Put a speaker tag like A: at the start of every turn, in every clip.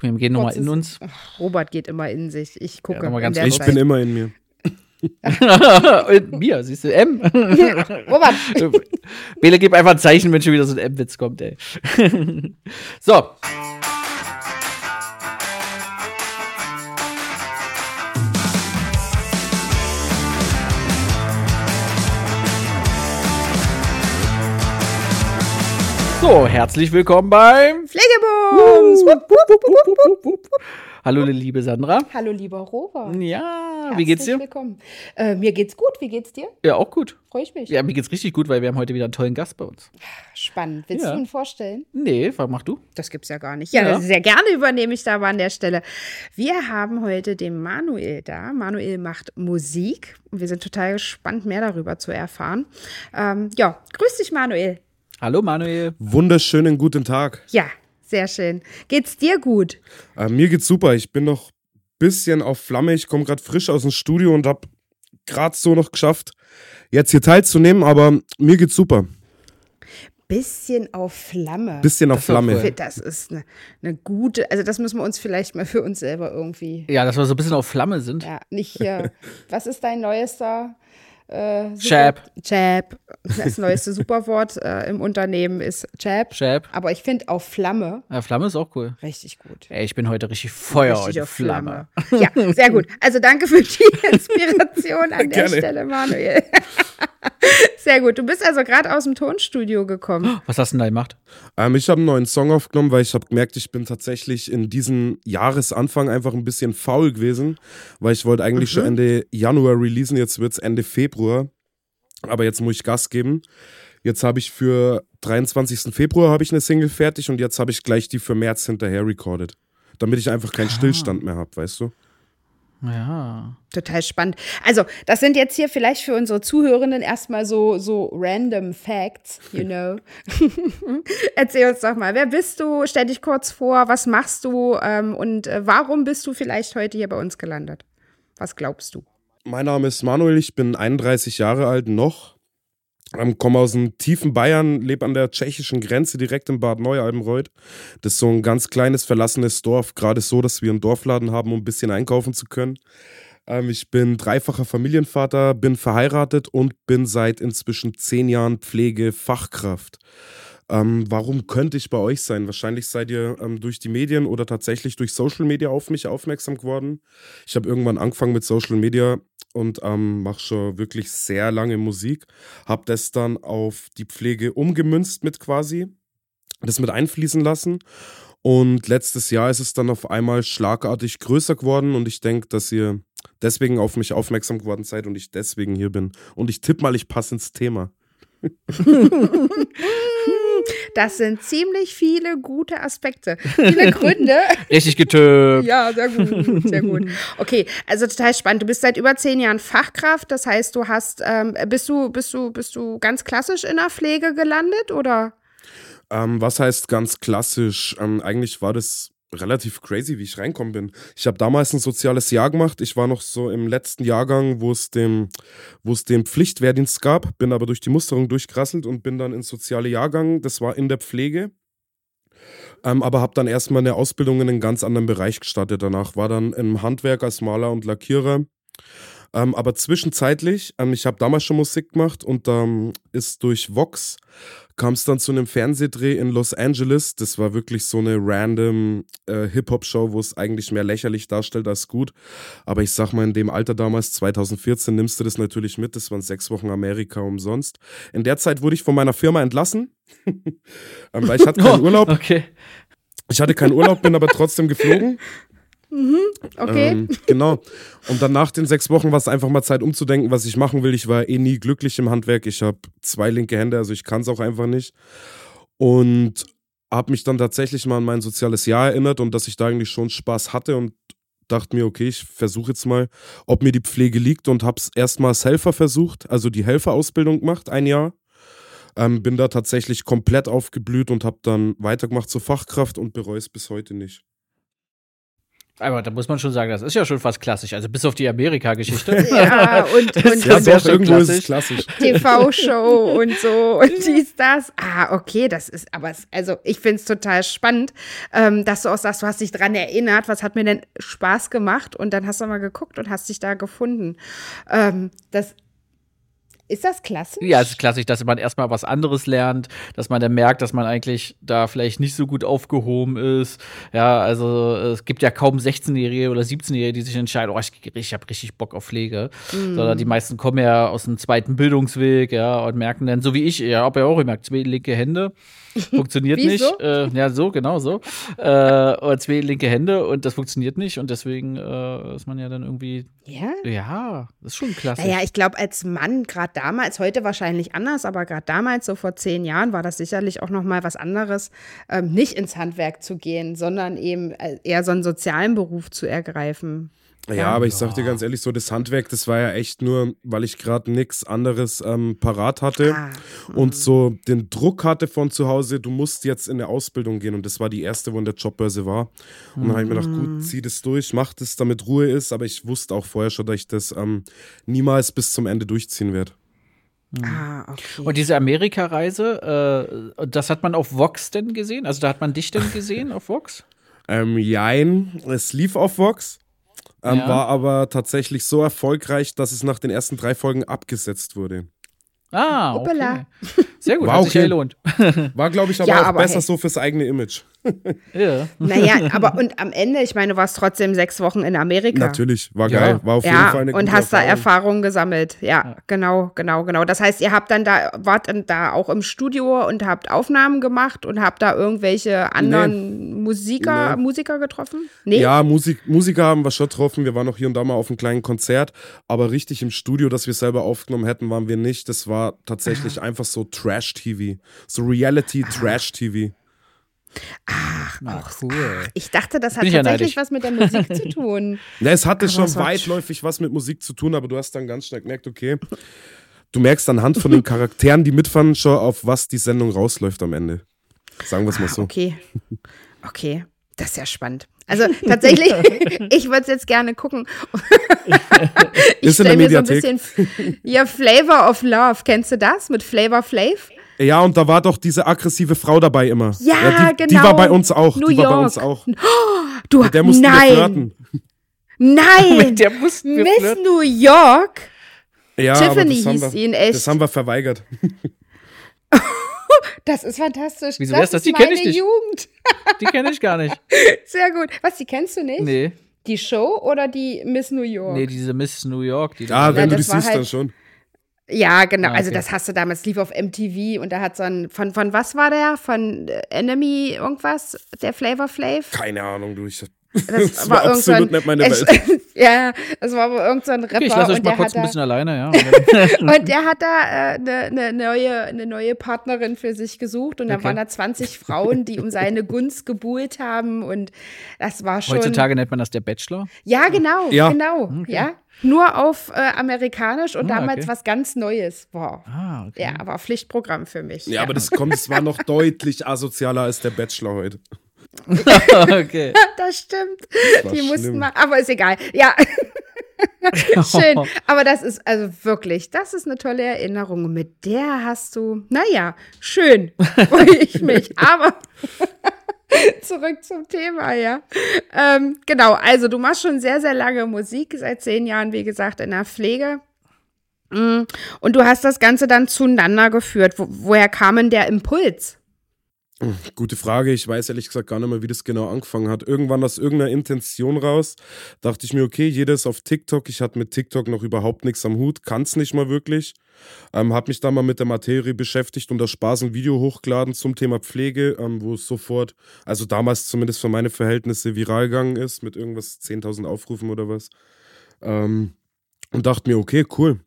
A: Wir gehen nochmal in uns.
B: Ach, Robert geht immer in sich. Ich gucke. in
A: ganz
B: der
C: Ich
B: Zeit.
C: bin immer in mir.
A: Und mir, siehst du, M.
B: Robert,
A: Bele, gib einfach ein Zeichen, wenn schon wieder so ein M-Witz kommt, ey. so. So, herzlich willkommen beim
B: Pflegebums.
A: Hallo, liebe Sandra.
B: Hallo, lieber Robert.
A: Ja, wie geht's dir?
B: Herzlich Willkommen. Äh, mir geht's gut. Wie geht's dir?
A: Ja, auch gut.
B: Freue ich mich.
A: Ja, mir geht's richtig gut, weil wir haben heute wieder einen tollen Gast bei uns.
B: Spannend. Willst
A: Ja.
B: du ihn vorstellen?
A: Nee, was mach du?
B: Das gibt's ja gar nicht. Ja,
A: Ja.
B: sehr gerne übernehme ich da aber an der Stelle. Wir haben heute den Manuel da. Manuel macht Musik und wir sind total gespannt, mehr darüber zu erfahren. Ähm, ja, grüß dich, Manuel.
A: Hallo, Manuel.
C: Wunderschönen guten Tag.
B: Ja, sehr schön. Geht's dir gut?
C: Äh, mir geht's super. Ich bin noch ein bisschen auf Flamme. Ich komme gerade frisch aus dem Studio und habe gerade so noch geschafft, jetzt hier teilzunehmen. Aber mir geht's super.
B: Bisschen auf Flamme.
C: Bisschen auf
A: Das
C: Flamme.
A: cool.
B: Das ist eine, eine gute, also das müssen wir uns vielleicht mal für uns selber irgendwie,
A: Ja, dass wir so ein bisschen auf Flamme sind.
B: ja, nicht hier. Was ist dein neuester? Äh,
A: Chap.
B: Chap. Das neueste Superwort äh, im Unternehmen ist Chap.
A: Chap.
B: Aber ich finde auf Flamme
A: Ja, Flamme ist auch cool.
B: richtig gut.
A: Ey, ich bin heute richtig Feuer
B: Richtig
A: und
B: auf
A: Flamme.
B: Ja, sehr gut. Also danke für die Inspiration an der. Stelle, Manuel. Sehr gut. Du bist also gerade aus dem Tonstudio gekommen.
A: Was hast du denn da gemacht?
C: Ähm, ich habe einen neuen Song aufgenommen, weil ich habe gemerkt, ich bin tatsächlich in diesem Jahresanfang einfach ein bisschen faul gewesen, weil ich wollte eigentlich schon Ende Januar releasen, jetzt wird's Ende Februar, aber jetzt muss ich Gas geben. Jetzt habe ich für 23. Februar habe ich eine Single fertig und jetzt habe ich gleich die für März hinterher recorded, damit ich einfach keinen Stillstand mehr habe, weißt du?
A: Ja.
B: Total spannend. Also, das sind jetzt hier vielleicht für unsere Zuhörenden erstmal so, so random Facts, you know. Erzähl uns doch mal, wer bist du? Stell dich kurz vor, was machst du ähm, und äh, warum bist du vielleicht heute hier bei uns gelandet? Was glaubst du?
C: Mein Name ist Manuel, ich bin 31 Jahre alt noch. Ähm, komme aus dem tiefen Bayern, lebe an der tschechischen Grenze direkt in Bad Neualbenreuth. Das ist so ein ganz kleines, verlassenes Dorf. Gerade so, dass wir einen Dorfladen haben, um ein bisschen einkaufen zu können. Ähm, ich bin dreifacher Familienvater, bin verheiratet und bin seit inzwischen zehn Jahren Pflegefachkraft. Ähm, warum könnte ich bei euch sein? Wahrscheinlich seid ihr ähm, durch die Medien oder tatsächlich durch Social Media auf mich aufmerksam geworden. Ich habe irgendwann angefangen mit Social Media und ähm, mache schon wirklich sehr lange Musik. Habe das dann auf die Pflege umgemünzt mit quasi, das mit einfließen lassen. Und letztes Jahr ist es dann auf einmal schlagartig größer geworden und ich denke, dass ihr deswegen auf mich aufmerksam geworden seid und ich deswegen hier bin. Und ich tippe mal, ich passe ins Thema.
B: Das sind ziemlich viele gute Aspekte, viele Gründe.
A: Richtig getöpt.
B: Ja, sehr gut, sehr gut. Okay, also total spannend. Du bist seit über zehn Jahren Fachkraft, das heißt, du hast, ähm, bist du, bist du, bist du ganz klassisch in der Pflege gelandet oder?
C: Ähm, was heißt ganz klassisch? Ähm, eigentlich war das relativ crazy, wie ich reinkommen bin. Ich habe damals ein soziales Jahr gemacht. Ich war noch so im letzten Jahrgang, wo es den, wo es den Pflichtwehrdienst gab, bin aber durch die Musterung durchgerasselt und bin dann ins soziale Jahrgang. Das war in der Pflege. Ähm, aber habe dann erstmal eine Ausbildung in einen ganz anderen Bereich gestartet. Danach war dann im Handwerk als Maler und Lackierer. Ähm, aber zwischenzeitlich, ähm, ich habe damals schon Musik gemacht und ähm, ist durch Vox kam es dann zu einem Fernsehdreh in Los Angeles. Das war wirklich so eine random äh, Hip-Hop-Show, wo es eigentlich mehr lächerlich darstellt als gut. Aber ich sag mal, in dem Alter damals, 2014, nimmst du das natürlich mit. Das waren sechs Wochen Amerika umsonst. In der Zeit wurde ich von meiner Firma entlassen, ähm, weil ich hatte keinen Urlaub.
A: Okay.
C: Ich hatte keinen Urlaub, bin aber trotzdem geflogen.
B: Okay.
C: Ähm, genau. Und dann nach den sechs Wochen war es einfach mal Zeit umzudenken, was ich machen will. Ich war eh nie glücklich im Handwerk. Ich habe zwei linke Hände, also ich kann es auch einfach nicht. Und habe mich dann tatsächlich mal an mein soziales Jahr erinnert und dass ich da eigentlich schon Spaß hatte und dachte mir, okay, ich versuche jetzt mal, ob mir die Pflege liegt und habe es erstmal als Helfer versucht, also die Helferausbildung gemacht, ein Jahr. Ähm, bin da tatsächlich komplett aufgeblüht und habe dann weitergemacht zur Fachkraft und bereue es bis heute nicht.
A: Aber da muss man schon sagen, das ist ja schon fast klassisch. Also bis auf die Amerika-Geschichte.
B: Ja, und, und
A: Ja,
C: irgendwo ist es
A: klassisch.
C: klassisch.
B: TV-Show und so und dies, das. Ah, okay, das ist, aber es, also ich finde es total spannend, ähm, dass du auch sagst, du hast dich dran erinnert, was hat mir denn Spaß gemacht und dann hast du mal geguckt und hast dich da gefunden. Ähm, das, ist das klassisch?
A: Ja, es ist klassisch, dass man erstmal was anderes lernt, dass man dann merkt, dass man eigentlich da vielleicht nicht so gut aufgehoben ist. Ja, also es gibt ja kaum 16-Jährige oder 17-Jährige, die sich entscheiden, oh, ich, ich habe richtig Bock auf Pflege. Sondern die meisten kommen ja aus dem zweiten Bildungsweg, ja, und merken dann, so wie ich, ja, habe ja auch gemerkt, zwei linke Hände. Funktioniert nicht.
B: so?
A: Äh, ja, so, genau so. Äh, und zwei linke Hände und das funktioniert nicht. Und deswegen äh, ist man ja dann irgendwie,
B: Ja.
A: ja, das ist schon klassisch.
B: Naja, ich glaube, als Mann, gerade damals, heute wahrscheinlich anders, aber gerade damals, so vor zehn Jahren, war das sicherlich auch noch mal was anderes, ähm, nicht ins Handwerk zu gehen, sondern eben äh, eher so einen sozialen Beruf zu ergreifen.
C: Ja, aber ich sag dir ganz ehrlich, so das Handwerk, das war ja echt nur, weil ich gerade nichts anderes ähm, parat hatte
B: Ah,
C: und so den Druck hatte von zu Hause, du musst jetzt in eine Ausbildung gehen und das war die erste, wo in der Jobbörse war. Und dann habe ich mir gedacht, gut, zieh das durch, mach das, damit Ruhe ist, aber ich wusste auch vorher schon, dass ich das ähm, niemals bis zum Ende durchziehen werde.
B: Ah, okay.
A: Und diese Amerika-Reise, äh, das hat man auf Vox denn gesehen? Also da hat man dich denn gesehen auf Vox?
C: Ähm, jein, es lief auf Vox, ähm,
A: Ja.
C: war aber tatsächlich so erfolgreich, dass es nach den ersten drei Folgen abgesetzt wurde.
A: Ah, okay. Sehr gut,
C: War
A: hat sich ja
C: okay.
A: gelohnt.
C: War, glaube ich, aber
B: Ja,
C: auch
B: aber
C: besser
B: hey.
C: so fürs eigene Image.
A: ja.
B: naja, aber und am Ende, ich meine, du warst trotzdem sechs Wochen in Amerika.
C: Natürlich, war
A: Ja.
C: geil. War auf jeden
B: Ja,
C: Fall eine
B: und hast da
C: Erfahrung.
B: Erfahrungen gesammelt. Ja, genau, genau, genau. Das heißt, ihr habt dann da, wart dann da auch im Studio und habt Aufnahmen gemacht und habt da irgendwelche anderen Musiker,
C: Nee.
B: Musiker getroffen? Nee?
C: Ja, Musik, Musiker haben wir schon getroffen. Wir waren auch hier und da mal auf einem kleinen Konzert. Aber richtig im Studio, dass wir selber aufgenommen hätten, waren wir nicht. Das war tatsächlich einfach so Trash-TV. So Reality-Trash-TV.
A: Ah, cool.
B: Ich dachte, das hat
A: Bin
B: tatsächlich was mit der Musik zu tun.
C: Ne, es hatte
B: Aber
C: schon weitläufig was mit Musik zu tun, aber du hast dann ganz schnell gemerkt, okay, du merkst anhand von den Charakteren, die mitfahren, schon, auf was die Sendung rausläuft am Ende. Sagen wir es mal so.
B: Okay. Okay. Das ist ja spannend. Also tatsächlich, ich würde es jetzt gerne gucken. ich stelle mir so ein bisschen. Ja, Flavor of Love. Kennst du das mit Flavor Flav?
C: Ja, und da war doch diese aggressive Frau dabei immer.
B: Ja,
C: die, Die
B: genau.
C: war bei uns auch.
B: New
C: die war bei
B: York.
C: uns auch.
B: Du,
C: Mit der mussten wir
B: nein,
C: flirten.
B: nein.
A: Mit der mussten wir
B: Miss
A: flirten.
B: New York.
C: Ja,
B: Tiffany hieß
C: wir,
B: sie in echt.
C: Das haben wir verweigert.
B: Das ist fantastisch.
A: Wieso
B: das
A: wär's das? Die kenn
B: meine
A: ich nicht.
B: Jugend.
A: Die kenne ich gar nicht.
B: Sehr gut. Was, die kennst du nicht?
A: Nee.
B: Die Show oder die Miss New York?
A: Nee, diese Miss New York. Die
C: Ja, wenn du die siehst, dann
B: halt-
C: schon.
B: Ja, genau.
A: Ah,
B: Also
A: okay.
B: das hast du damals, lief auf MTV und da hat so ein, von, von was war der? Von Enemy irgendwas? Der Flavor Flav?
C: Keine Ahnung, du. Ich,
B: Das,
C: das war
B: so
C: absolut nicht meine Welt.
B: ja, das war wohl irgend so ein Rapper
A: Okay, ich lasse euch
B: und,
A: mal
B: der
A: kurz
B: hat
A: ein
B: da,
A: bisschen alleine, ja. Und
B: der hat da eine äh, ne, ne neue, eine neue Partnerin für sich gesucht und dann
A: Okay.
B: waren da 20 Frauen, die um seine Gunst gebuhlt haben und das war schon.
A: Heutzutage nennt man das der Bachelor.
B: Ja, genau,
C: Ja.
B: genau, ja. Nur auf äh, amerikanisch und
A: Ah,
B: damals
A: okay.
B: was ganz Neues. Wow.
A: Ah, okay.
B: Ja, aber Pflichtprogramm für mich.
C: Ja, aber das kommt, es war noch deutlich asozialer als der Bachelor heute.
A: okay.
B: das stimmt.
C: war
B: Die mussten
C: schlimm.
B: mal, aber ist egal. Ja. Schön. Aber das ist also wirklich, das ist eine tolle Erinnerung. Und Mit der hast du, naja, schön, freue ich mich. Aber zurück zum Thema, ja. Ähm, genau, also du machst schon sehr, sehr lange Musik, seit zehn Jahren, wie gesagt, in der Pflege. Mm, Und du hast das Ganze dann zueinander geführt. Wo, woher kam denn der Impuls?
C: Gute Frage. Ich weiß ehrlich gesagt gar nicht mehr, wie das genau angefangen hat. Irgendwann aus irgendeiner Intention raus dachte ich mir, okay, jeder ist auf TikTok. Ich hatte mit TikTok noch überhaupt nichts am Hut, kann es nicht mal wirklich. Ähm, hab mich dann mal mit der Materie beschäftigt und aus Spaß ein Video hochgeladen zum Thema Pflege, ähm, wo es sofort, also damals zumindest für meine Verhältnisse, viral gegangen ist mit irgendwas 10.000 Aufrufen oder was. Ähm, und dachte mir, okay, cool.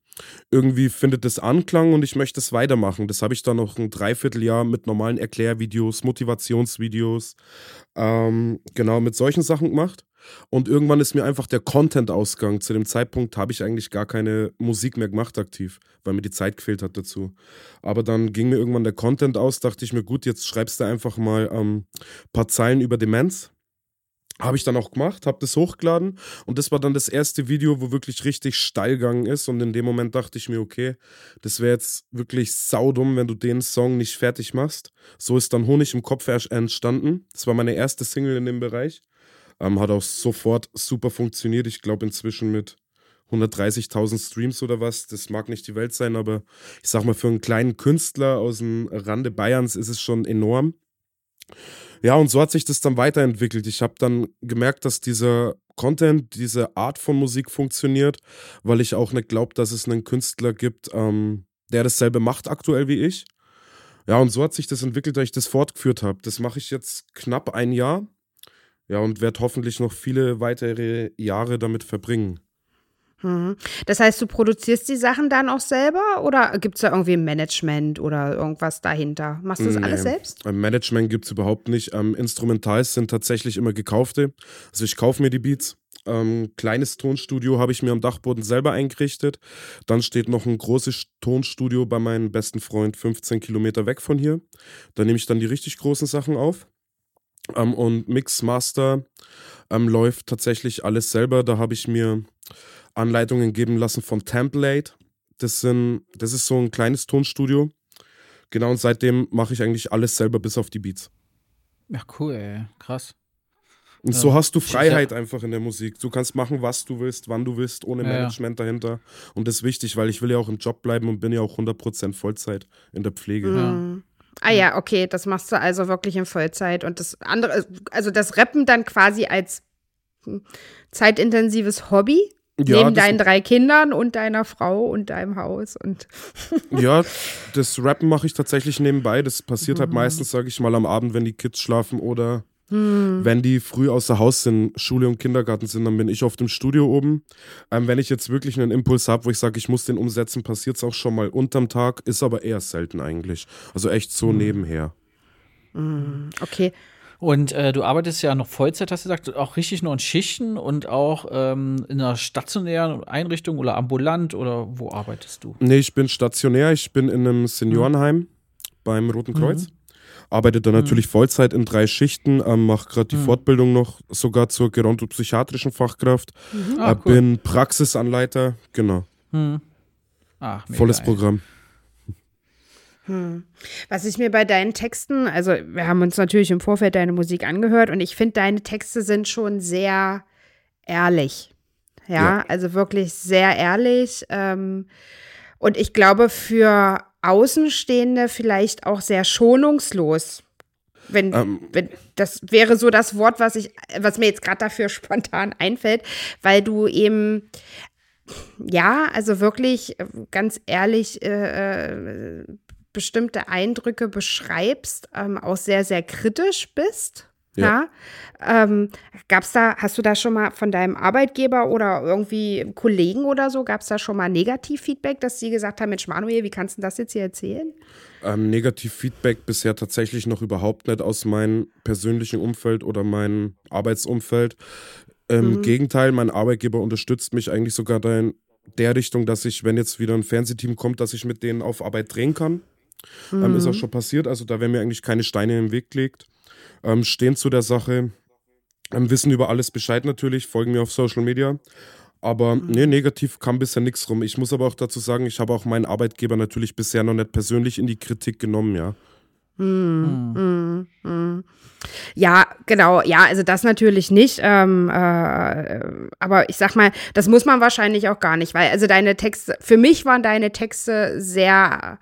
C: Irgendwie findet es Anklang und ich möchte es weitermachen. Das habe ich dann noch ein Dreivierteljahr mit normalen Erklärvideos, Motivationsvideos, ähm, genau mit solchen Sachen gemacht. Und irgendwann ist mir einfach der Content ausgegangen. Zu dem Zeitpunkt habe ich eigentlich gar keine Musik mehr gemacht aktiv, weil mir die Zeit gefehlt hat dazu. Aber dann ging mir irgendwann der Content aus, dachte ich mir, gut, jetzt schreibst du einfach mal ein ähm, paar Zeilen über Demenz. Habe ich dann auch gemacht, habe das hochgeladen und das war dann das erste Video, wo wirklich richtig steil gegangen ist und in dem Moment dachte ich mir, okay, das wäre jetzt wirklich saudumm, wenn du den Song nicht fertig machst. So ist dann Honig im Kopf entstanden. Das war meine erste Single in dem Bereich. Ähm, hat auch sofort super funktioniert. Ich glaube inzwischen mit 130.000 Streams oder was. Das mag nicht die Welt sein, aber ich sag mal, für einen kleinen Künstler aus dem Rande Bayerns ist es schon enorm. Ja, und so hat sich das dann weiterentwickelt. Ich habe dann gemerkt, dass dieser Content, diese Art von Musik funktioniert, weil ich auch nicht glaube, dass es einen Künstler gibt, ähm, der dasselbe macht aktuell wie ich. Ja, und so hat sich das entwickelt, dass ich das fortgeführt habe. Das mache ich jetzt knapp ein Jahr. Ja, und werde hoffentlich noch viele weitere Jahre damit verbringen.
B: Mhm. Das heißt, du produzierst die Sachen dann auch selber oder gibt es da irgendwie Management oder irgendwas dahinter? Machst du das nee, alles selbst?
C: Ein Management gibt es überhaupt nicht. Ähm, Instrumentals sind tatsächlich immer gekaufte. Also ich kaufe mir die Beats. Ähm, kleines Tonstudio habe ich mir am Dachboden selber eingerichtet. Dann steht noch ein großes Tonstudio bei meinem besten Freund 15 Kilometer weg von hier. Da nehme ich dann die richtig großen Sachen auf. Ähm, und Mix Master ähm, läuft tatsächlich alles selber. Da habe ich mir Anleitungen geben lassen von Template. Das, sind, das ist so ein kleines Tonstudio. Genau, und seitdem mache ich eigentlich alles selber bis auf die Beats.
A: Ja, cool, ey. krass.
C: Und so hast du Freiheit einfach in der Musik. Du kannst machen, was du willst, wann du willst, ohne Management ja. dahinter. Und das ist wichtig, weil ich will ja auch im Job bleiben und bin ja auch 100% Vollzeit in der Pflege.
B: Mhm. Ah ja, okay, das machst du also wirklich in Vollzeit. Und das andere, also das Rappen dann quasi als hm, zeitintensives Hobby? Ja, Neben deinen drei Kindern und deiner Frau und deinem Haus und.
C: ja, das Rappen mache ich tatsächlich nebenbei. Das passiert halt mhm. halt meistens, sage ich mal, am Abend, wenn die Kids schlafen oder mhm. wenn die früh außer Haus sind, Schule und Kindergarten sind, dann bin ich auf dem Studio oben. Ähm, wenn ich jetzt wirklich einen Impuls habe, wo ich sage, ich muss den umsetzen, passiert es auch schon mal unterm Tag, ist aber eher selten eigentlich. Also echt so mhm. nebenher.
B: Mhm. Okay.
A: Und äh, du arbeitest ja noch Vollzeit, hast du gesagt, auch richtig nur in Schichten und auch ähm, in einer stationären Einrichtung oder ambulant oder wo arbeitest du?
C: Nee, ich bin stationär, ich bin in einem Seniorenheim mhm. beim Roten Kreuz. Mhm. Arbeite da natürlich mhm. Vollzeit in drei Schichten, ähm, mache gerade die mhm. Fortbildung noch sogar zur gerontopsychiatrischen Fachkraft. Mhm. Ah, äh, cool. Bin Praxisanleiter, genau. Mhm. Ach, Volles Programm.
B: Hm. Was ich mir bei deinen Texten, also wir haben uns natürlich im Vorfeld deine Musik angehört und ich finde, deine Texte sind schon sehr ehrlich. Ja, ja. also wirklich sehr ehrlich. Ähm, und ich glaube, für Außenstehende vielleicht auch sehr schonungslos. Wenn, ähm. wenn das wäre so das Wort, was ich, was mir jetzt gerade dafür spontan einfällt, weil du eben ja, also wirklich ganz ehrlich äh, äh bestimmte Eindrücke beschreibst, ähm, auch sehr, sehr kritisch bist. Ja. ja? Ähm, gab's da, hast du da schon mal von deinem Arbeitgeber oder irgendwie Kollegen oder so, gab es da schon mal Negativfeedback, dass sie gesagt haben, Mensch, Manuel, wie kannst du das jetzt hier erzählen?
C: Ähm, Negativfeedback bisher tatsächlich noch überhaupt nicht aus meinem persönlichen Umfeld oder meinem Arbeitsumfeld. Im mhm. Gegenteil, mein Arbeitgeber unterstützt mich eigentlich sogar in der Richtung, dass ich, wenn jetzt wieder ein Fernsehteam kommt, dass ich mit denen auf Arbeit drehen kann. Mhm. Ähm, ist auch mhm. schon passiert, also da werden mir eigentlich keine Steine im Weg gelegt. Ähm, stehen zu der Sache, ähm, wissen über alles Bescheid natürlich, folgen mir auf Social Media. Aber mhm. nee, negativ kam bisher nichts rum. Ich muss aber auch dazu sagen, ich habe auch meinen Arbeitgeber natürlich bisher noch nicht persönlich in die Kritik genommen, ja.
B: Mhm. Mhm. mhm. Ja, genau. Ja, also das natürlich nicht. Ähm, äh, aber ich sag mal, das muss man wahrscheinlich auch gar nicht, weil also deine Texte, für mich waren deine Texte sehr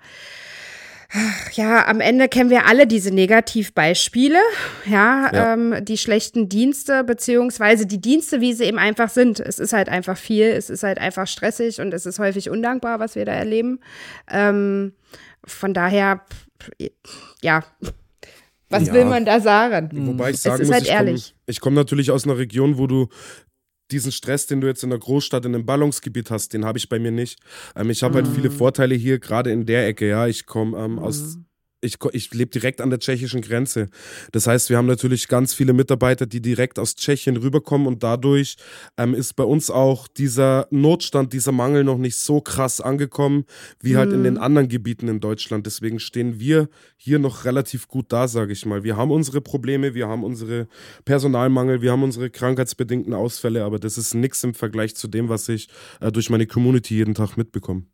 B: ja, am Ende kennen wir alle diese Negativbeispiele, ja, ja. Ähm, die schlechten Dienste, beziehungsweise die Dienste, wie sie eben einfach sind. Es ist halt einfach viel, es ist halt einfach stressig und es ist häufig undankbar, was wir da erleben. Ähm, von daher, ja, was ja. will man da sagen?
C: Wobei ich sagen muss, halt ich komme komm natürlich aus einer Region, wo du diesen Stress, den du jetzt in der Großstadt in einem Ballungsgebiet hast, den habe ich bei mir nicht. Ähm, ich habe halt viele
B: Mhm.
C: Vorteile hier, gerade in der Ecke, ja. Ich komme ähm, aus ich, ich lebe direkt an der tschechischen Grenze. Das heißt, wir haben natürlich ganz viele Mitarbeiter, die direkt aus Tschechien rüberkommen und dadurch ähm, ist bei uns auch dieser Notstand, dieser Mangel noch nicht so krass angekommen wie halt in den anderen Gebieten in Deutschland. Deswegen stehen wir hier noch relativ gut da, sage ich mal. Wir haben unsere Probleme, wir haben unsere Personalmangel, wir haben unsere krankheitsbedingten Ausfälle, aber das ist nichts im Vergleich zu dem, was ich äh, durch meine Community jeden Tag mitbekomme.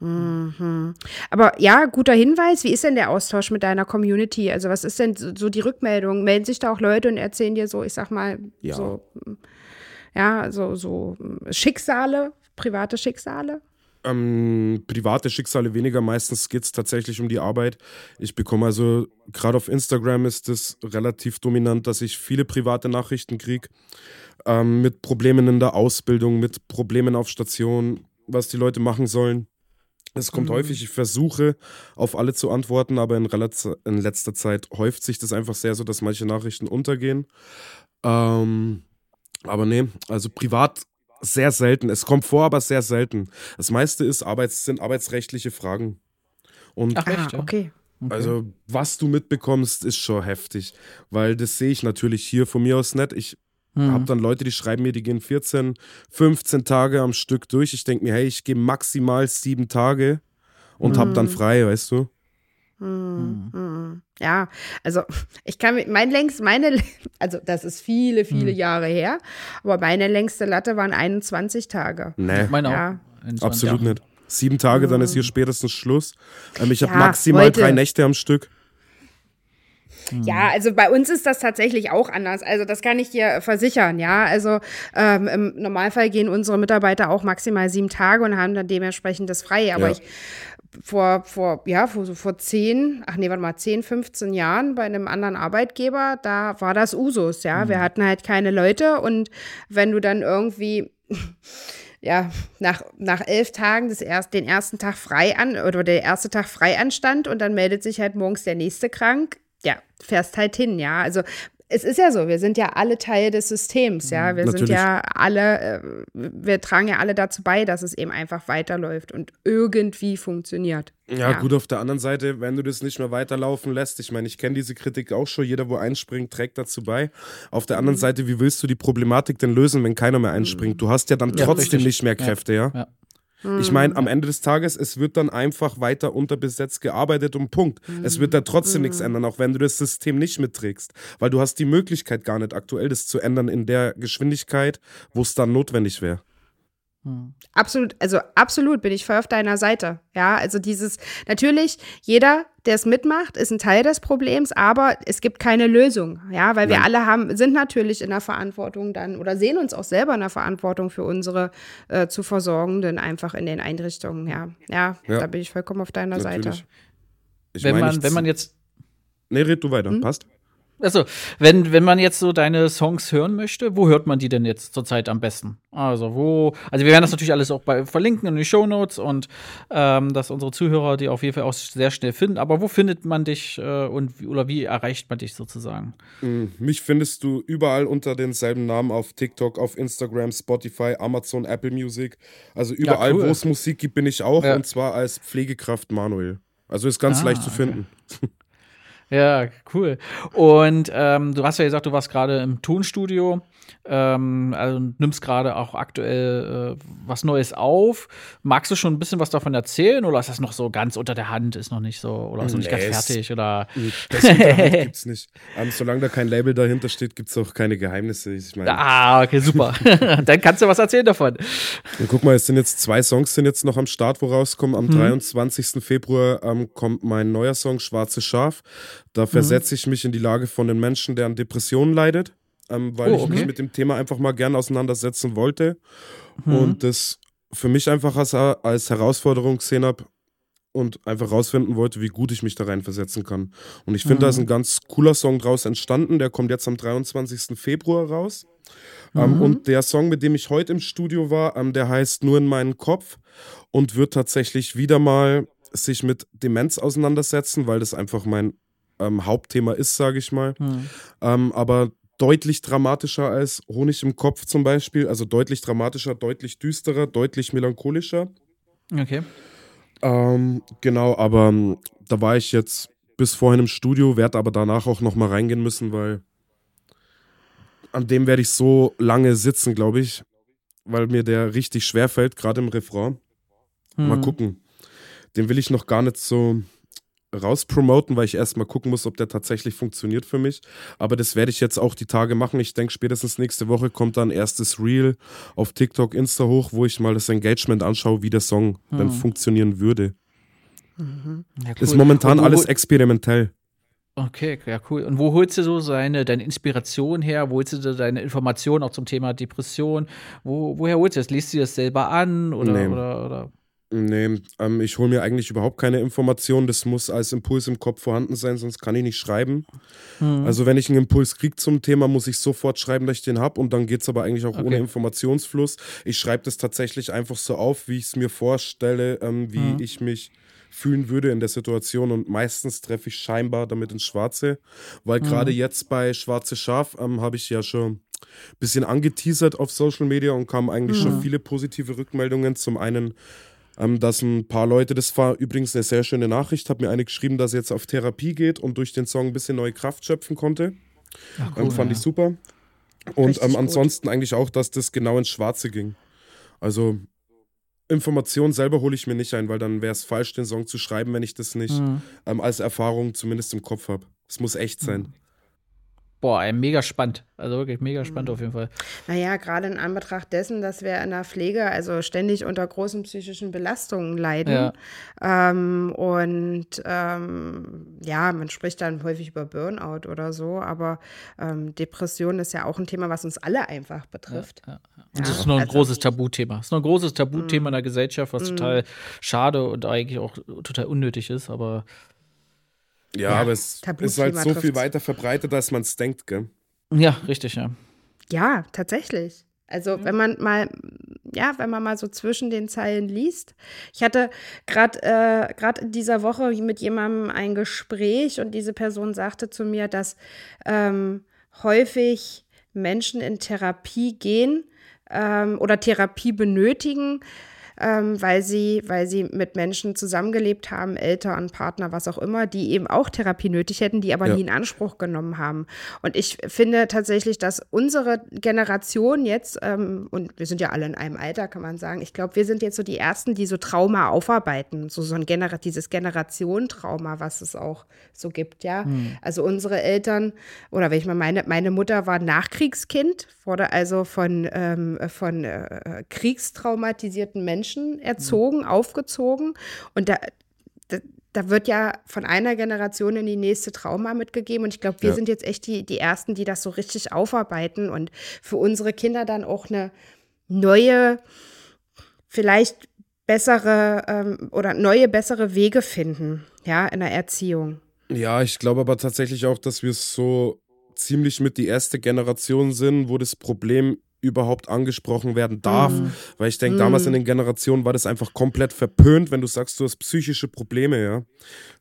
B: Mhm. Aber ja, guter Hinweis. Wie ist denn der Austausch mit deiner Community? Also, was ist denn so die Rückmeldung? Melden sich da auch Leute und erzählen dir so, ich sag mal,
C: Ja.
B: so, ja, so, so Schicksale, private Schicksale?
C: Ähm, private Schicksale weniger, meistens geht es tatsächlich um die Arbeit. Ich bekomme also, gerade auf Instagram ist es relativ dominant, dass ich viele private Nachrichten kriege. Ähm, mit Problemen in der Ausbildung, mit Problemen auf Station, was die Leute machen sollen. Es kommt häufig, ich versuche auf alle zu antworten, aber in, in letzter Zeit häuft sich das einfach sehr so, dass manche Nachrichten untergehen. Ähm, aber nee, also privat sehr selten. Es kommt vor, aber sehr selten. Das meiste ist Arbeits sind arbeitsrechtliche Fragen. Und
A: Ach,
B: Ah,
A: echt? ja?
B: okay.
C: also, was du mitbekommst, ist schon heftig. Weil das sehe ich natürlich hier von mir aus nicht. Ich
A: Hm.
C: habe dann Leute, die schreiben mir, die gehen 14, 15 Tage am Stück durch. Ich denke mir, hey, ich gehe maximal sieben Tage und hab dann frei, weißt du?
B: Mhm. Ja, also ich kann mit, mein längst, meine, also das ist viele, viele Jahre her, aber meine längste Latte waren 21 Tage.
C: Nee,
A: Meine auch.
B: Ja.
A: 21,
C: absolut
A: ja.
C: nicht. Sieben Tage, dann ist hier spätestens Schluss. Ähm, ich habe
B: Ja,
C: maximal
B: heute.
C: drei Nächte am Stück.
B: Ja, also bei uns ist das tatsächlich auch anders. Also das kann ich dir versichern, ja. Also ähm, im Normalfall gehen unsere Mitarbeiter auch maximal sieben Tage und haben dann dementsprechend das frei. Aber
C: Ja.
B: ich vor, vor, ja, vor, so vor zehn, ach nee, warte mal, 10, 15 Jahren bei einem anderen Arbeitgeber, da war das Usus, ja. Wir hatten halt keine Leute und wenn du dann irgendwie ja, nach, nach elf Tagen das erst, den ersten Tag frei an oder der erste Tag frei anstand und dann meldet sich halt morgens der nächste krank, ja, fährst halt hin, ja. Also es ist ja so, wir sind ja alle Teil des Systems, ja. Wir sind
C: Natürlich.
B: ja alle, äh, wir tragen ja alle dazu bei, dass es eben einfach weiterläuft und irgendwie funktioniert.
C: Ja, gut, auf der anderen Seite, wenn du das nicht mehr weiterlaufen lässt, ich meine, ich kenne diese Kritik auch schon, jeder, wo einspringt, trägt dazu bei. Auf der
A: Mhm.
C: anderen Seite, wie willst du die Problematik denn lösen, wenn keiner mehr einspringt? Du hast ja dann
A: Ja,
C: trotzdem
A: richtig.
C: nicht mehr Kräfte, ja?
A: Ja.
C: Ich meine, am Ende des Tages, es wird dann einfach weiter unterbesetzt gearbeitet und Punkt. Es wird da trotzdem nichts ändern, auch wenn du das System nicht mitträgst. Weil du hast die Möglichkeit gar nicht aktuell, das zu ändern in der Geschwindigkeit, wo es dann notwendig wäre.
B: Absolut, also absolut bin ich voll auf deiner Seite. Ja, also dieses, natürlich, jeder, der es mitmacht, ist ein Teil des Problems, aber es gibt keine Lösung. Ja, weil wir
C: Nein.
B: alle haben, sind natürlich in der Verantwortung dann oder sehen uns auch selber in der Verantwortung für unsere äh, zu Versorgenden einfach in den Einrichtungen. Ja, ja,
C: Ja.
B: da bin ich vollkommen auf deiner Seite.
C: Natürlich. Ich
A: Wenn
C: meine,
A: man,
C: ich-
A: wenn man jetzt
C: Nee, red du
A: Hm?
C: weiter, passt?
A: Also, wenn, wenn man jetzt so deine Songs hören möchte, wo hört man die denn jetzt zurzeit am besten? Also, wo, also wir werden das natürlich alles auch bei, verlinken in die Shownotes und ähm, dass unsere Zuhörer die auf jeden Fall auch sehr schnell finden. Aber wo findet man dich äh, und oder wie erreicht man dich sozusagen?
C: Mich findest du überall unter denselben Namen auf TikTok, auf Instagram, Spotify, Amazon, Apple Music. Also überall,
A: cool.
C: wo es Musik gibt, bin ich auch.
A: Ja.
C: Und zwar als Pflegekraft Manuel. Also ist ganz
A: Ah,
C: leicht zu
A: okay. Ja, cool. Und ähm, du hast ja gesagt, du warst gerade im Tonstudio, ähm, also nimmst gerade auch aktuell äh, was Neues auf. Magst du schon ein bisschen was davon erzählen oder ist das noch so ganz unter der Hand, ist noch nicht so oder ist noch nicht
C: Nee,
A: ganz fertig oder?
C: Das Hinterhand gibt's nicht. Ähm, solange da kein Label dahinter steht, gibt es auch keine Geheimnisse. Ich meine,
A: Ah, okay, super. Dann kannst du was erzählen davon.
C: Und guck mal, es sind jetzt zwei Songs sind jetzt noch am Start, wo rauskommen.
A: Mhm.
C: Am 23. Februar ähm, kommt mein neuer Song Schwarze Schaf.
A: Mhm.
C: Da versetze ich mich in die Lage von den Menschen, der an Depressionen leidet, ähm, weil
A: Oh,
C: ich mich
A: okay.
C: mit dem Thema einfach mal gern auseinandersetzen wollte
A: Mhm.
C: und das für mich einfach als, als Herausforderung gesehen habe und einfach rausfinden wollte, wie gut ich mich da reinversetzen kann. Und ich finde, da ist
A: Mhm.
C: ein ganz cooler Song draus entstanden. Der kommt jetzt am 23. Februar raus.
A: Mhm.
C: Ähm, und der Song, mit dem ich heute im Studio war, ähm, der heißt Nur in meinen Kopf und wird tatsächlich wieder mal sich mit Demenz auseinandersetzen, weil das einfach mein ähm, Hauptthema ist, sage ich mal.
A: Hm.
C: Ähm, aber deutlich dramatischer als Honig im Kopf zum Beispiel. Also deutlich dramatischer, deutlich düsterer, deutlich melancholischer.
A: Okay.
C: Ähm, genau, aber ähm, da war ich jetzt bis vorhin im Studio, werde aber danach auch nochmal reingehen müssen, weil an dem werde ich so lange sitzen, glaube ich, weil mir der richtig schwer fällt, gerade im Refrain. Mal
A: Hm.
C: gucken. Den will ich noch gar nicht so rauspromoten, weil ich erstmal gucken muss, ob der tatsächlich funktioniert für mich. Aber das werde ich jetzt auch die Tage machen. Ich denke, spätestens nächste Woche kommt dann erstes Reel auf TikTok, Insta hoch, wo ich mal das Engagement anschaue, wie der Song dann funktionieren würde.
A: Ja,
C: Ist
A: cool.
C: momentan
A: Und wo-
C: alles experimentell.
A: Okay, ja, cool. Und wo holst du so seine, deine Inspiration her? Wo holst du deine Informationen auch zum Thema Depression? Wo, woher holst du das? Liest du das selber an? Oder,
C: Nee.
A: oder, oder?
C: Nee, ähm, ich hole mir eigentlich überhaupt keine Informationen. Das muss als Impuls im Kopf vorhanden sein, sonst kann ich nicht schreiben.
A: Hm.
C: Also wenn ich einen Impuls kriege zum Thema, muss ich sofort schreiben, dass ich den habe und dann geht es aber eigentlich auch ohne
A: Okay.
C: Informationsfluss. Ich schreibe das tatsächlich einfach so auf, wie ich es mir vorstelle, ähm, wie
A: Mhm.
C: ich mich fühlen würde in der Situation und meistens treffe ich scheinbar damit ins Schwarze, weil
A: Mhm.
C: gerade jetzt bei Schwarze Schaf ähm, habe ich ja schon ein bisschen angeteasert auf Social Media und kamen eigentlich
A: Mhm.
C: schon viele positive Rückmeldungen. Zum einen ähm, dass ein paar Leute, das war übrigens eine sehr schöne Nachricht, hat mir eine geschrieben, dass er jetzt auf Therapie geht und durch den Song ein bisschen neue Kraft schöpfen konnte.
A: Ach,
C: ähm, fand
A: ja.
C: ich super. Und ähm,
B: gut.
C: ansonsten eigentlich auch, dass das genau ins Schwarze ging. Also Informationen selber hole ich mir nicht ein, weil dann wäre es falsch, den Song zu schreiben, wenn ich das nicht
A: Mhm.
C: ähm, als Erfahrung zumindest im Kopf habe. Es muss echt sein.
A: Boah, mega spannend. Also wirklich mega
C: Mhm.
A: spannend auf jeden Fall.
B: Naja, gerade in Anbetracht dessen, dass wir in der Pflege also ständig unter großen psychischen Belastungen leiden.
A: Ja.
B: Ähm, und ähm, ja, man spricht dann häufig über Burnout oder so, aber ähm, Depression ist ja auch ein Thema, was uns alle einfach betrifft.
A: Ja, ja. Das ist noch ein
B: also-
A: großes Tabuthema. Das ist noch ein großes Tabuthema
C: Mhm.
A: in der Gesellschaft, was total schade und eigentlich auch total unnötig ist, aber
C: Ja,
B: Ja,
C: aber es ist halt so viel
B: trifft's.
C: weiter verbreitet, als man es denkt, gell?
A: ja, richtig, ja.
B: Ja, tatsächlich. Also wenn man mal, ja, wenn man mal so zwischen den Zeilen liest. Ich hatte gerade äh, gerade in dieser Woche mit jemandem ein Gespräch und diese Person sagte zu mir, dass ähm, häufig Menschen in Therapie gehen ähm, oder Therapie benötigen, ähm, weil sie, weil sie mit Menschen zusammengelebt haben, Eltern, Partner, was auch immer, die eben auch Therapie nötig hätten, die aber
C: Ja.
B: nie in Anspruch genommen haben. Und ich finde tatsächlich, dass unsere Generation jetzt, ähm, und wir sind ja alle in einem Alter, kann man sagen, ich glaube, wir sind jetzt so die Ersten, die so Trauma aufarbeiten, so, so ein Genera dieses Generationentrauma, was es auch so gibt, ja. Also unsere Eltern, oder wenn ich mal meine, meine Mutter war Nachkriegskind, wurde also von, ähm, von äh, kriegstraumatisierten Menschen erzogen, aufgezogen. Und da, da, da wird ja von einer Generation in die nächste Trauma mitgegeben. Und ich glaube, wir
C: Ja.
B: sind jetzt echt die, die Ersten, die das so richtig aufarbeiten und für unsere Kinder dann auch eine neue, vielleicht bessere ähm, oder neue, bessere Wege finden, ja, in der Erziehung.
C: Ja, ich glaube aber tatsächlich auch, dass wir so ziemlich mit die erste Generation sind, wo das Problem überhaupt angesprochen werden darf. Weil ich denke, damals in den Generationen war das einfach komplett verpönt, wenn du sagst, du hast psychische Probleme, ja.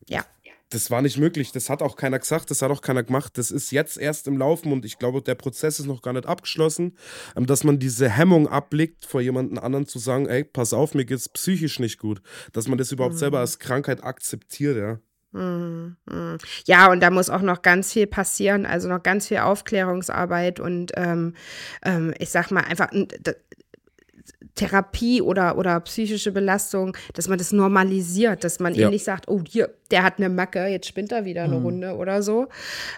B: Ja.
C: Das war nicht möglich. Das hat auch keiner gesagt, das hat auch keiner gemacht. Das ist jetzt erst im Laufen und ich glaube, der Prozess ist noch gar nicht abgeschlossen, ähm, dass man diese Hemmung ablegt, vor jemandem anderen zu sagen, ey, pass auf, mir geht's psychisch nicht gut. Dass man das überhaupt selber als Krankheit akzeptiert, ja.
B: Mhm, mhm. Ja, und da muss auch noch ganz viel passieren, also noch ganz viel Aufklärungsarbeit und ähm, ähm, ich sag mal einfach Therapie oder, oder psychische Belastung, dass man das normalisiert, dass man
C: Ja.
B: eben nicht sagt, oh, hier, der hat eine Macke, jetzt spinnt er wieder eine Runde oder so,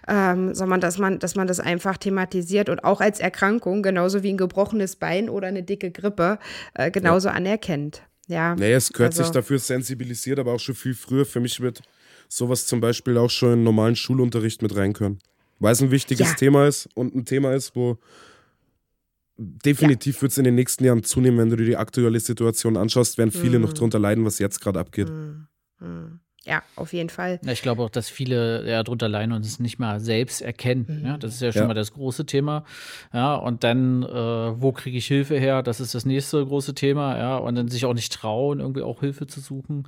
B: ähm, sondern dass man, dass man das einfach thematisiert und auch als Erkrankung, genauso wie ein gebrochenes Bein oder eine dicke Grippe, äh, genauso anerkennt. Ja,
C: Nee, es gehört sich
B: Also-
C: dafür sensibilisiert, aber auch schon viel früher. Für mich wird sowas zum Beispiel auch schon in normalen Schulunterricht mit rein können. Weil es ein wichtiges
B: Ja.
C: Thema ist und ein Thema ist, wo definitiv wird es in den nächsten Jahren zunehmen, wenn du dir die aktuelle Situation anschaust, werden viele
B: Mhm.
C: noch drunter leiden, was jetzt gerade abgeht.
B: ja, auf jeden Fall.
A: Ja, ich glaube auch, dass viele ja drunter leiden und es nicht mal selbst erkennen. Ja, das ist ja schon
C: Ja.
A: mal das große Thema. Ja, und dann, äh, wo kriege ich Hilfe her? Das ist das nächste große Thema. Ja, und dann sich auch nicht trauen, irgendwie auch Hilfe zu suchen.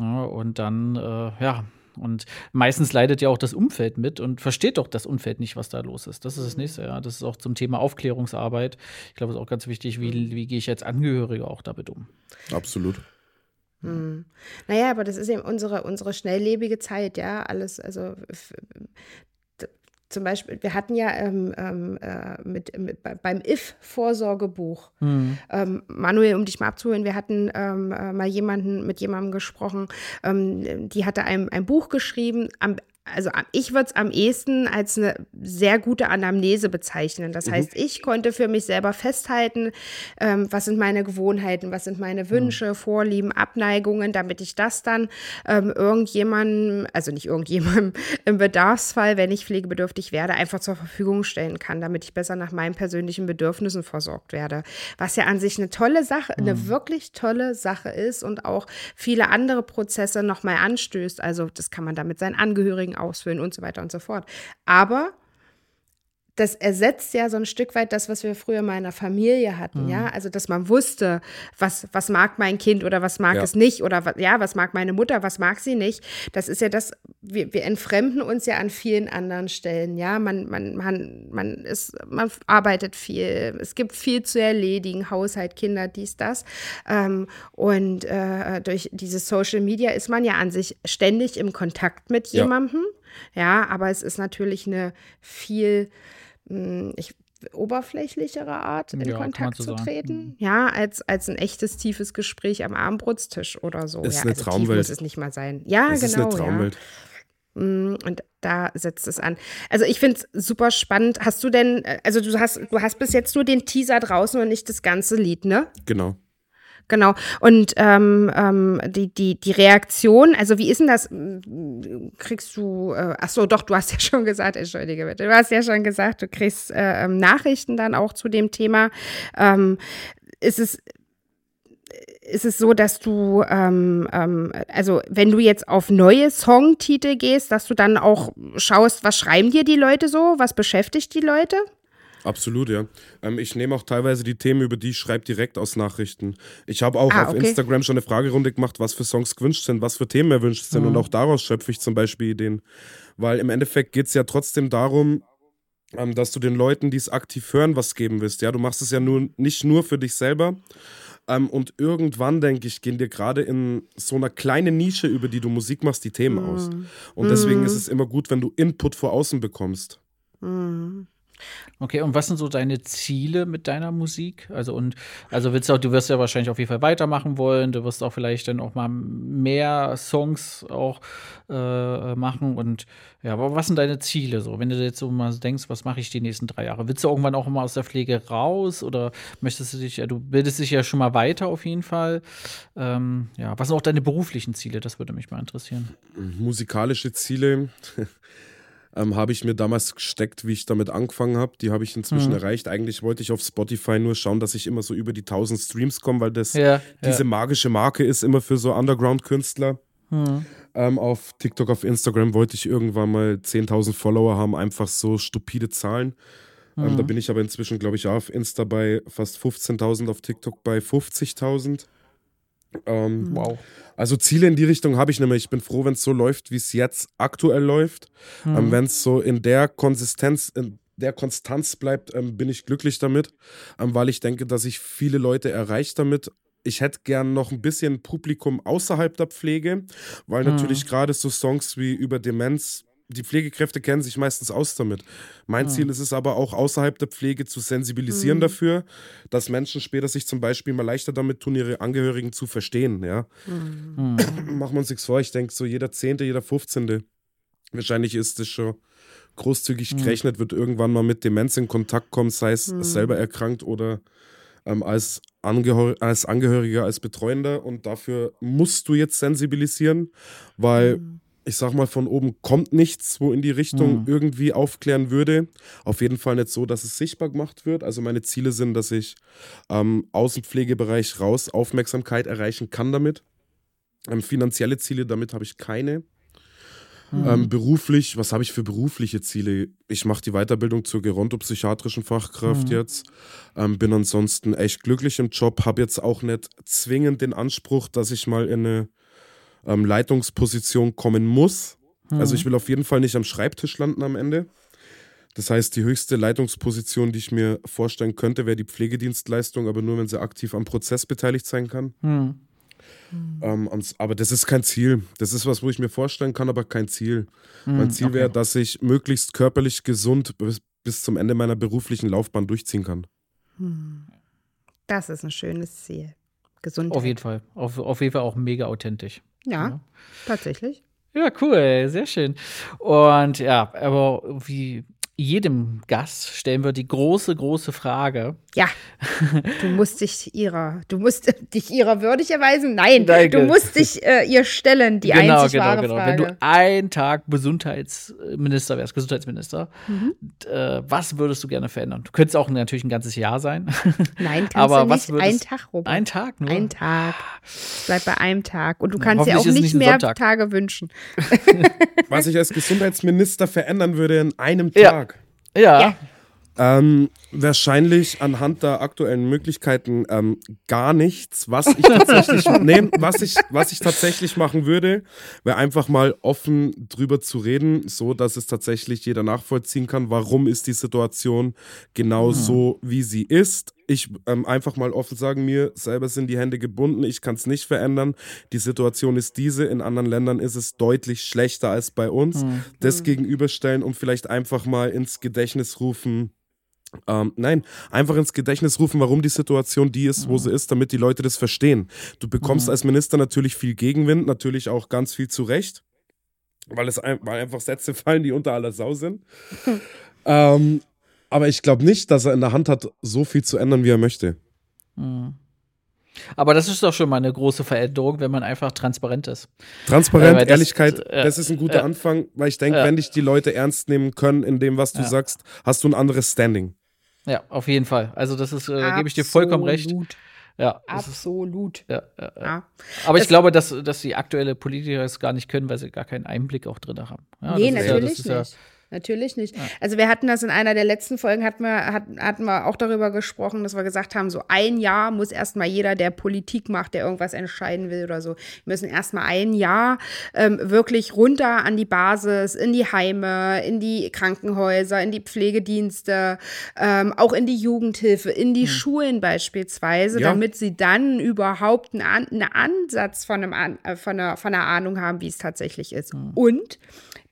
A: Ja, und dann, äh, ja, Und meistens leidet ja auch das Umfeld mit und versteht doch das Umfeld nicht, was da los ist. Das ist das nächste, ja. Das ist auch zum Thema Aufklärungsarbeit. Ich glaube, es ist auch ganz wichtig, wie, wie gehe ich als Angehörige auch damit um.
C: Absolut.
B: Hm. Naja, aber das ist eben unsere, unsere schnelllebige Zeit, ja. Alles, also zum Beispiel, wir hatten ja ähm, ähm, äh, mit, mit, beim IF-Vorsorgebuch, mhm. ähm, Manuel, um dich mal abzuholen, wir hatten ähm, äh, mal jemanden mit jemandem gesprochen, ähm, die hatte ein, ein Buch geschrieben, am, also ich würde es am ehesten als eine sehr gute Anamnese bezeichnen. Das mhm. heißt, ich konnte für mich selber festhalten, ähm, was sind meine Gewohnheiten, was sind meine Wünsche, mhm. Vorlieben, Abneigungen, damit ich das dann ähm, irgendjemandem, also nicht irgendjemandem im Bedarfsfall, wenn ich pflegebedürftig werde, einfach zur Verfügung stellen kann, damit ich besser nach meinen persönlichen Bedürfnissen versorgt werde. Was ja an sich eine tolle Sache, mhm. eine wirklich tolle Sache ist und auch viele andere Prozesse nochmal anstößt. Also das kann man damit seinen Angehörigen ausfüllen und so weiter und so fort. Aber das ersetzt ja so ein Stück weit das, was wir früher mal in der Familie hatten, mhm. ja. Also, dass man wusste, was, was mag mein Kind oder was mag ja. es nicht oder ja, was mag meine Mutter, was mag sie nicht. Das ist ja das, wir, wir entfremden uns ja an vielen anderen Stellen, ja. Man, man, man, man ist, man arbeitet viel, es gibt viel zu erledigen, Haushalt, Kinder, dies, das. Ähm, und äh, durch dieses Social Media ist man ja an sich ständig im Kontakt mit jemandem. Ja, ja aber es ist natürlich eine viel ich, oberflächlichere Art in ja, Kontakt so zu treten. Mhm. Ja, als, als ein echtes, tiefes Gespräch am Abendbrotstisch oder so.
C: Ist
B: ja,
C: eine
B: also
C: Traumwelt.
B: muss es nicht mal sein. Ja,
C: das
B: genau.
C: Ist eine Traumwelt.
B: Ja. Hm, und da setzt es an. Also ich finde es super spannend. Hast du denn, äh, also du hast, du hast bis jetzt nur den Teaser draußen und nicht das ganze Lied, ne?
C: Genau.
B: Genau. Und ähm, ähm, die, die, die Reaktion, also wie ist denn das? Kriegst du, äh, ach so, doch, du hast ja schon gesagt, entschuldige bitte, du hast ja schon gesagt, du kriegst äh, ähm, Nachrichten dann auch zu dem Thema. Ähm, ist es ist es so, dass du, ähm, ähm, also wenn du jetzt auf neue Songtitel gehst, dass du dann auch schaust, was schreiben dir die Leute so, was beschäftigt die Leute?
C: Absolut, ja. Ähm, ich nehme auch teilweise die Themen, über die ich schreibe, direkt aus Nachrichten. Ich habe auch ah, auf okay. Instagram schon eine Fragerunde gemacht, was für Songs gewünscht sind, was für Themen erwünscht sind. Mhm. Und auch daraus schöpfe ich zum Beispiel Ideen. Weil im Endeffekt geht es ja trotzdem darum, ähm, dass du den Leuten, die es aktiv hören, was geben willst. Ja, du machst es ja nur, nicht nur für dich selber. Ähm, und irgendwann, denke ich, gehen dir gerade in so einer kleinen Nische, über die du Musik machst, die Themen mhm. aus. Und deswegen mhm. ist es immer gut, wenn du Input vor außen bekommst.
A: Mhm. Okay, und was sind so deine Ziele mit deiner Musik? Also und also willst du auch, du wirst ja wahrscheinlich auf jeden Fall weitermachen wollen, du wirst auch vielleicht dann auch mal mehr Songs auch äh, machen und ja, aber was sind deine Ziele so? Wenn du jetzt so mal denkst, was mache ich die nächsten drei Jahre? Willst du irgendwann auch mal aus der Pflege raus oder möchtest du dich, ja, du bildest dich ja schon mal weiter auf jeden Fall. Ähm, ja, was sind auch deine beruflichen Ziele? Das würde mich mal interessieren.
C: Musikalische Ziele ähm, habe ich mir damals gesteckt, wie ich damit angefangen habe. Die habe ich inzwischen mhm. erreicht. Eigentlich wollte ich auf Spotify nur schauen, dass ich immer so über die 1000 Streams komme, weil das ja, diese ja. magische Marke ist immer für so Underground-Künstler. Mhm. Ähm, auf TikTok, auf Instagram wollte ich irgendwann mal 10.000 Follower haben, einfach so stupide Zahlen. Mhm. Ähm, da bin ich aber inzwischen, glaube ich, auf Insta bei fast 15.000, auf TikTok bei 50.000. Ähm, wow. Also Ziele in die Richtung habe ich nämlich. Ich bin froh, wenn es so läuft, wie es jetzt aktuell läuft. Mhm. Ähm, wenn es so in der Konsistenz, in der Konstanz bleibt, ähm, bin ich glücklich damit, ähm, weil ich denke, dass ich viele Leute erreiche damit. Ich hätte gern noch ein bisschen Publikum außerhalb der Pflege, weil mhm. natürlich gerade so Songs wie über Demenz die Pflegekräfte kennen sich meistens aus damit. Mein ja. Ziel ist es aber auch, außerhalb der Pflege zu sensibilisieren mhm. dafür, dass Menschen später sich zum Beispiel mal leichter damit tun, ihre Angehörigen zu verstehen. Ja? Mhm. Machen wir uns nichts vor, ich denke, so jeder Zehnte, jeder Fünfzehnte, wahrscheinlich ist es schon großzügig mhm. gerechnet, wird irgendwann mal mit Demenz in Kontakt kommen, sei es mhm. selber erkrankt oder ähm, als, Angehör als Angehöriger, als Betreuender. Und dafür musst du jetzt sensibilisieren, weil mhm ich sag mal, von oben kommt nichts, wo in die Richtung mhm. irgendwie aufklären würde. Auf jeden Fall nicht so, dass es sichtbar gemacht wird. Also meine Ziele sind, dass ich ähm, aus dem Pflegebereich raus Aufmerksamkeit erreichen kann damit. Ähm, finanzielle Ziele, damit habe ich keine. Mhm. Ähm, beruflich, was habe ich für berufliche Ziele? Ich mache die Weiterbildung zur gerontopsychiatrischen Fachkraft mhm. jetzt. Ähm, bin ansonsten echt glücklich im Job, habe jetzt auch nicht zwingend den Anspruch, dass ich mal in eine ähm, Leitungsposition kommen muss. Also ich will auf jeden Fall nicht am Schreibtisch landen am Ende. Das heißt, die höchste Leitungsposition, die ich mir vorstellen könnte, wäre die Pflegedienstleistung, aber nur, wenn sie aktiv am Prozess beteiligt sein kann.
A: Hm.
C: Ähm, aber das ist kein Ziel. Das ist was, wo ich mir vorstellen kann, aber kein Ziel. mein Ziel wäre, dass ich möglichst körperlich gesund bis, bis zum Ende meiner beruflichen Laufbahn durchziehen kann.
B: Das ist ein schönes Ziel. Gesundheit.
A: Auf jeden Fall. Auf, auf jeden Fall auch mega authentisch.
B: Ja, tatsächlich.
A: Ja, cool, sehr schön. Und ja, aber wie jedem Gast stellen wir die große, große Frage.
B: Ja, du musst dich ihrer, du musst dich ihrer würdig erweisen. Nein,
A: Danke.
B: du musst dich äh, ihr stellen, die einzig wahre Frage.
A: Wenn du einen Tag Gesundheitsminister wärst, Gesundheitsminister,
B: Mhm.
A: äh, was würdest du gerne verändern? Du könntest auch natürlich ein ganzes Jahr sein.
B: Nein, kannst
A: aber
B: du
A: was
B: nicht.
A: würdest,
B: Ein Tag, Robert.
A: Ein Tag nur?
B: Ein Tag. Bleib bei einem Tag. Und du kannst dir
A: hoffentlich
B: auch nicht
A: nicht
B: mehr
A: Sonntag.
B: Tage wünschen.
C: Was ich als Gesundheitsminister verändern würde in einem
A: Ja.
C: Tag.
A: Ja.
B: Ja.
C: Ähm, wahrscheinlich anhand der aktuellen Möglichkeiten ähm, gar nichts. Was ich tatsächlich, nee, was ich, was ich tatsächlich machen würde, wäre einfach mal offen drüber zu reden, so dass es tatsächlich jeder nachvollziehen kann, warum ist die Situation genau so, wie sie ist. Ich ähm, einfach mal offen sagen, mir selber sind die Hände gebunden, ich kann es nicht verändern. Die Situation ist diese, in anderen Ländern ist es deutlich schlechter als bei uns. Das gegenüberstellen und vielleicht einfach mal ins Gedächtnis rufen, ähm, nein, einfach ins Gedächtnis rufen, warum die Situation die ist, wo sie ist, damit die Leute das verstehen. Du bekommst als Minister natürlich viel Gegenwind, natürlich auch ganz viel zurecht, weil es ein, weil einfach Sätze fallen, die unter aller Sau sind. ähm, aber ich glaube nicht, dass er in der Hand hat, so viel zu ändern, wie er möchte.
A: Aber das ist doch schon mal eine große Veränderung, wenn man einfach transparent ist.
C: Transparent,
A: Äh, das-
C: Ehrlichkeit,
A: äh,
C: das ist ein guter
A: äh,
C: Anfang, weil ich denke,
A: äh.
C: wenn dich die Leute ernst nehmen können in dem, was du
A: Ja.
C: sagst, hast du ein anderes Standing.
A: Ja, auf jeden Fall. Also das ist, äh, gebe ich dir vollkommen recht.
B: Absolut.
A: Ja, das ist,
B: Absolut.
A: ja, ja, ja. Aber ich
B: Das-
A: glaube, dass, dass die aktuelle Politiker es gar nicht können, weil sie gar keinen Einblick auch drin haben. Ja,
B: nee,
A: das ist ja-
B: natürlich
A: das ist ja,
B: nicht. Natürlich nicht. Also wir hatten das in einer der letzten Folgen, hatten wir, hat, hatten wir auch darüber gesprochen, dass wir gesagt haben, so ein Jahr muss erstmal jeder, der Politik macht, der irgendwas entscheiden will oder so, wir müssen erstmal ein Jahr ähm, wirklich runter an die Basis, in die Heime, in die Krankenhäuser, in die Pflegedienste, ähm, auch in die Jugendhilfe, in die Schulen beispielsweise,
C: Ja.
B: damit sie dann überhaupt einen, einen Ansatz von, einem, äh, von, einer, von einer Ahnung haben, wie es tatsächlich ist. Und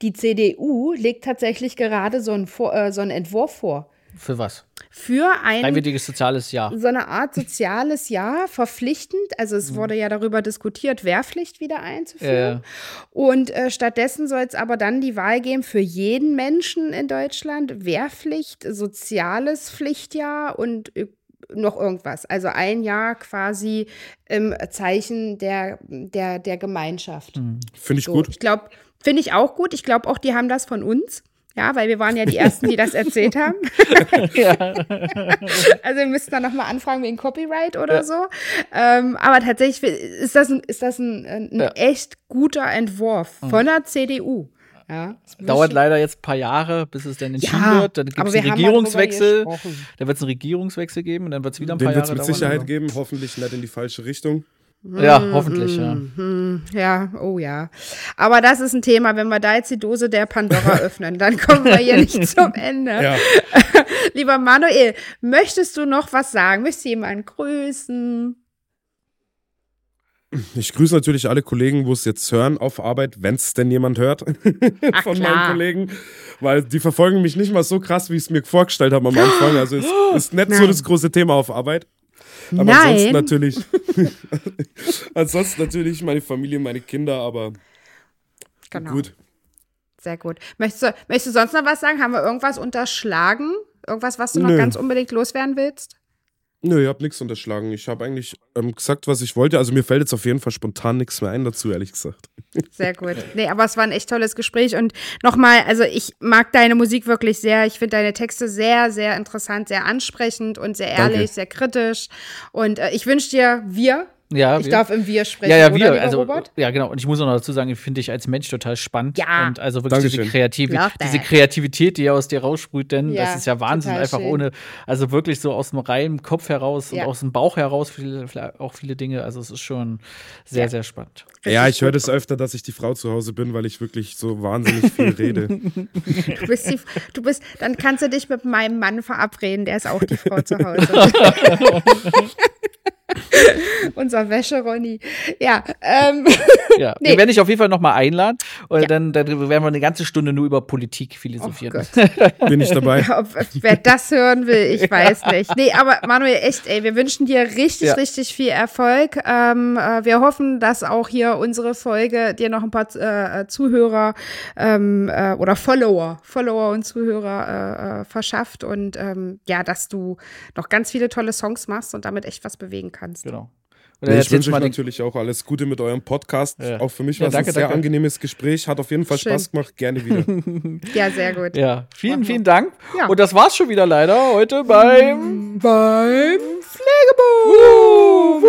B: die CDU legt tatsächlich gerade so einen, Vor äh, so einen Entwurf vor.
A: für was?
B: Für ein
A: Freiwilliges soziales Jahr.
B: so eine Art soziales Jahr verpflichtend. Also es wurde ja darüber diskutiert, Wehrpflicht wieder einzuführen.
A: Ja.
B: Und äh, stattdessen soll es aber dann die Wahl geben für jeden Menschen in Deutschland Wehrpflicht, soziales Pflichtjahr und äh, noch irgendwas. Also ein Jahr quasi im Zeichen der, der, der Gemeinschaft.
C: Finde ich
B: So,
C: gut.
B: Ich glaube, finde ich auch gut. Ich glaube auch, die haben das von uns. Ja, weil wir waren ja die Ersten, die das erzählt haben. also wir müssten dann nochmal anfragen wegen Copyright oder
A: Ja.
B: so. Ähm, aber tatsächlich ist das ein, ist das ein, ein
A: Ja.
B: echt guter Entwurf von der CDU. Ja,
A: Dauert leider jetzt ein paar Jahre, bis es dann entschieden
B: Ja,
A: wird. Dann gibt es einen Regierungswechsel. Dann wird es einen Regierungswechsel geben und dann wird es wieder ein
C: Den
A: paar
C: wird es
A: Jahre
C: mit
A: dauern.
C: Sicherheit
A: Also-
C: geben, hoffentlich nicht in die falsche Richtung.
A: Ja, hoffentlich, ja.
B: Mhm, Ja, oh ja. Aber das ist ein Thema, wenn wir da jetzt die Dose der Pandora öffnen, dann kommen wir hier nicht zum Ende.
C: Ja.
B: Lieber Manuel, möchtest du noch was sagen? Möchtest du jemanden grüßen?
C: Ich grüße natürlich alle Kollegen, wo es jetzt hören auf Arbeit, wenn es denn jemand hört
B: Ach,
C: von
B: klar.
C: meinen Kollegen, weil die verfolgen mich nicht mal so krass, wie ich es mir vorgestellt habe am Anfang. Also es ist nicht so
B: Nein.
C: das große Thema auf Arbeit. Aber
B: Nein.
C: ansonsten natürlich, ansonsten natürlich meine Familie, meine Kinder, aber
B: Genau.
C: gut.
B: Sehr gut. Möchtest du, möchtest du sonst noch was sagen? Haben wir irgendwas unterschlagen? Irgendwas, was du noch
C: Nö.
B: ganz unbedingt loswerden willst?
C: Nö, ihr habt nichts unterschlagen. Ich habe eigentlich ähm, gesagt, was ich wollte. Also mir fällt jetzt auf jeden Fall spontan nichts mehr ein dazu, ehrlich gesagt.
B: Sehr gut. Nee, aber es war ein echt tolles Gespräch. Und nochmal, also ich mag deine Musik wirklich sehr. Ich finde deine Texte sehr, sehr interessant, sehr ansprechend und sehr ehrlich,
C: Danke.
B: sehr kritisch. Und äh, ich wünsche dir, wir
A: Ja,
B: Ich
A: wir.
B: darf im Wir sprechen,
A: ja, ja,
B: oder,
A: wir. Also,
B: Robert?
A: ja, genau. Und ich muss auch noch dazu sagen, ich finde dich als Mensch total spannend.
B: Ja.
A: Und also wirklich diese. Kreativ
B: Love
A: diese
B: that.
A: Kreativität, die aus dir raussprüht, denn
B: Ja,
A: das ist ja Wahnsinn. Einfach
B: schön.
A: ohne, also wirklich so aus dem reinen Kopf heraus
B: Ja.
A: und aus dem Bauch heraus viele, auch viele Dinge. Also es ist schon sehr, sehr spannend.
C: Ja, ich höre das öfter, dass ich die Frau zu Hause bin, weil ich wirklich so wahnsinnig viel rede.
B: Du bist, die, du bist, dann kannst du dich mit meinem Mann verabreden, der ist auch die Frau zu Hause. Unser Wäsche-Ronny. Ja, ähm,
A: Ja,
B: Nee.
A: wir werden dich auf jeden Fall noch mal einladen und
B: Ja.
A: dann, dann werden wir eine ganze Stunde nur über Politik philosophieren.
B: Oh
C: Bin ich dabei?
B: Ob, wer das hören will, ich weiß nicht. Nee, aber Manuel, echt, ey, wir wünschen dir richtig,
A: Ja.
B: richtig viel Erfolg. Ähm, äh, wir hoffen, dass auch hier unsere Folge dir noch ein paar äh, Zuhörer ähm, äh, oder Follower, Follower und Zuhörer äh, äh, verschafft und ähm, ja, dass du noch ganz viele tolle Songs machst und damit echt was bewegen kannst.
A: Genau. Oder
C: Nee, ich wünsche euch natürlich auch alles Gute mit eurem Podcast.
A: Ja.
C: Auch für mich
A: Ja,
C: war es
A: danke,
C: ein sehr
A: danke.
C: angenehmes Gespräch. Hat auf jeden Fall
B: Schön.
C: Spaß gemacht. Gerne wieder.
B: Ja, sehr gut.
A: ja, vielen, vielen Dank.
B: Ja.
A: Und das war's schon wieder leider heute beim
B: Beim
A: Pflegebuch.